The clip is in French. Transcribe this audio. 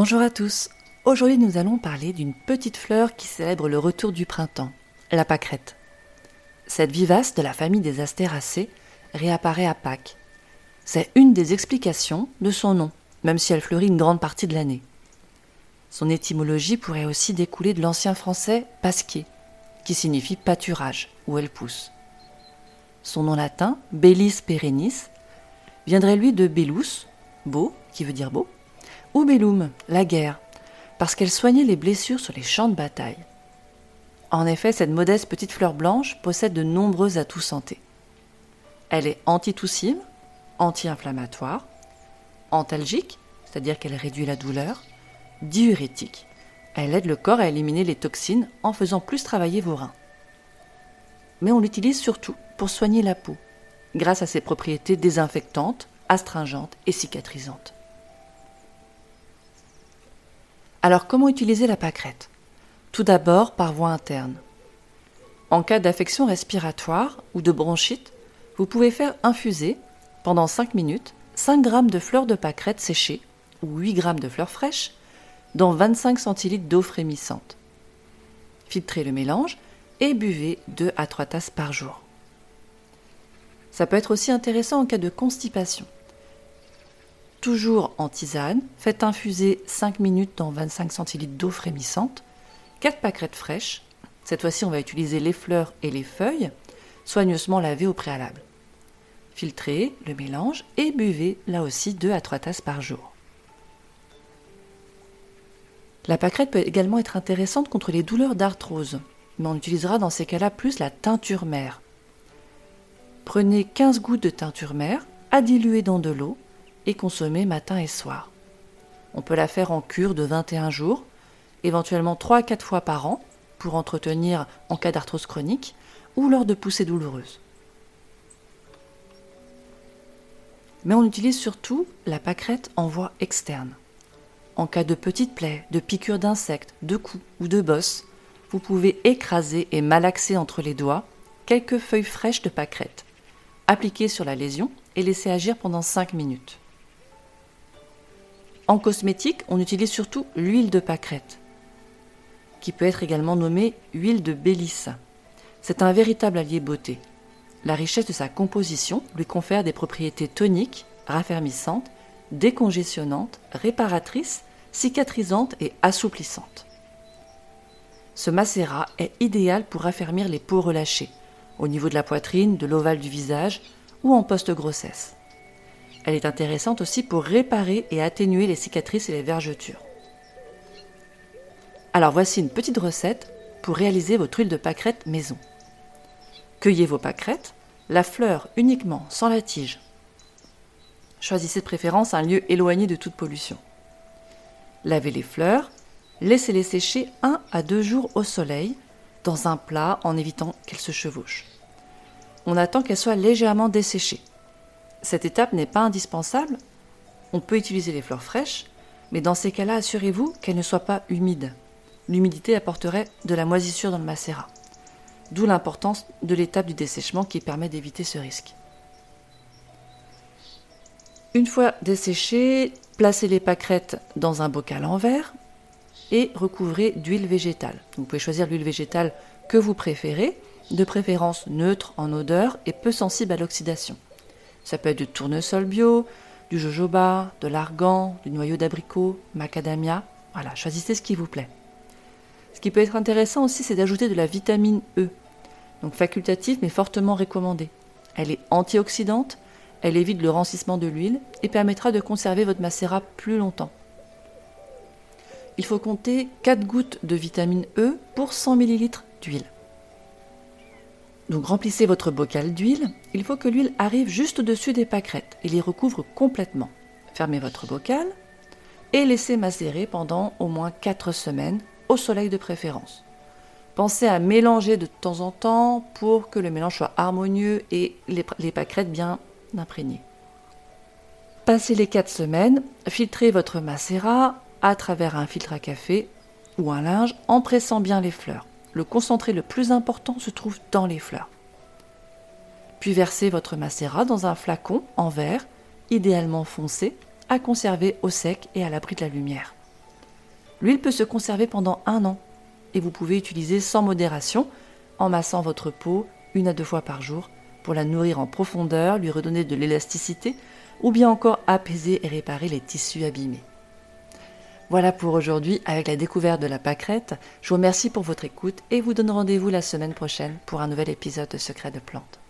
Bonjour à tous. Aujourd'hui, nous allons parler d'une petite fleur qui célèbre le retour du printemps, la pâquerette. Cette vivace de la famille des astéracées réapparaît à Pâques. C'est une des explications de son nom, même si elle fleurit une grande partie de l'année. Son étymologie pourrait aussi découler de l'ancien français pasquier, qui signifie pâturage, où elle pousse. Son nom latin, Bellis perennis, viendrait lui de bellus, beau, qui veut dire beau, ou bellum, la guerre, parce qu'elle soignait les blessures sur les champs de bataille. En effet, cette modeste petite fleur blanche possède de nombreux atouts santé. Elle est antitoussive, anti-inflammatoire, antalgique, c'est-à-dire qu'elle réduit la douleur, diurétique. Elle aide le corps à éliminer les toxines en faisant plus travailler vos reins. Mais on l'utilise surtout pour soigner la peau, grâce à ses propriétés désinfectantes, astringentes et cicatrisantes. Alors comment utiliser la pâquerette? Tout d'abord par voie interne. En cas d'affection respiratoire ou de bronchite, vous pouvez faire infuser pendant 5 minutes 5 g de fleurs de pâquerette séchées ou 8 g de fleurs fraîches dans 25 centilitres d'eau frémissante. Filtrez le mélange et buvez 2 à 3 tasses par jour. Ça peut être aussi intéressant en cas de constipation. Toujours en tisane, faites infuser 5 minutes dans 25 centilitres d'eau frémissante, 4 pâquerettes fraîches, cette fois-ci on va utiliser les fleurs et les feuilles, soigneusement lavées au préalable. Filtrez le mélange et buvez là aussi 2 à 3 tasses par jour. La pâquerette peut également être intéressante contre les douleurs d'arthrose, mais on utilisera dans ces cas-là plus la teinture mère. Prenez 15 gouttes de teinture mère à diluer dans de l'eau et consommer matin et soir. On peut la faire en cure de 21 jours, éventuellement 3 à 4 fois par an pour entretenir en cas d'arthrose chronique ou lors de poussées douloureuses. Mais on utilise surtout la pâquerette en voie externe. En cas de petites plaies, de piqûres d'insectes, de coups ou de bosses, vous pouvez écraser et malaxer entre les doigts quelques feuilles fraîches de pâquerette, appliquer sur la lésion et laisser agir pendant 5 minutes. En cosmétique, on utilise surtout l'huile de pâquerette, qui peut être également nommée huile de bélisse. C'est un véritable allié beauté. La richesse de sa composition lui confère des propriétés toniques, raffermissantes, décongestionnantes, réparatrices, cicatrisantes et assouplissantes. Ce macérat est idéal pour raffermir les peaux relâchées, au niveau de la poitrine, de l'ovale du visage ou en post-grossesse. Elle est intéressante aussi pour réparer et atténuer les cicatrices et les vergetures. Alors voici une petite recette pour réaliser votre huile de pâquerette maison. Cueillez vos pâquerettes, la fleur uniquement, sans la tige. Choisissez de préférence un lieu éloigné de toute pollution. Lavez les fleurs, laissez-les sécher 1 à 2 jours au soleil, dans un plat en évitant qu'elles se chevauchent. On attend qu'elles soient légèrement desséchées. Cette étape n'est pas indispensable. On peut utiliser les fleurs fraîches, mais dans ces cas-là, assurez-vous qu'elles ne soient pas humides. L'humidité apporterait de la moisissure dans le macérat. D'où l'importance de l'étape du dessèchement qui permet d'éviter ce risque. Une fois desséchées, placez les pâquerettes dans un bocal en verre et recouvrez d'huile végétale. Vous pouvez choisir l'huile végétale que vous préférez, de préférence neutre en odeur et peu sensible à l'oxydation. Ça peut être du tournesol bio, du jojoba, de l'argan, du noyau d'abricot, macadamia. Voilà, choisissez ce qui vous plaît. Ce qui peut être intéressant aussi, c'est d'ajouter de la vitamine E. Donc facultative mais fortement recommandée. Elle est antioxydante, elle évite le rancissement de l'huile et permettra de conserver votre macérat plus longtemps. Il faut compter 4 gouttes de vitamine E pour 100 ml d'huile. Donc remplissez votre bocal d'huile. Il faut que l'huile arrive juste au-dessus des pâquerettes et les recouvre complètement. Fermez votre bocal et laissez macérer pendant au moins 4 semaines, au soleil de préférence. Pensez à mélanger de temps en temps pour que le mélange soit harmonieux et les, pâquerettes bien imprégnées. Passez les 4 semaines, filtrez votre macérat à travers un filtre à café ou un linge en pressant bien les fleurs. Le concentré le plus important se trouve dans les fleurs. Puis versez votre macérat dans un flacon en verre, idéalement foncé, à conserver au sec et à l'abri de la lumière. L'huile peut se conserver pendant un an et vous pouvez utiliser sans modération en massant votre peau une à deux fois par jour pour la nourrir en profondeur, lui redonner de l'élasticité ou bien encore apaiser et réparer les tissus abîmés. Voilà pour aujourd'hui avec la découverte de la pâquerette. Je vous remercie pour votre écoute et vous donne rendez-vous la semaine prochaine pour un nouvel épisode de Secrets de plantes.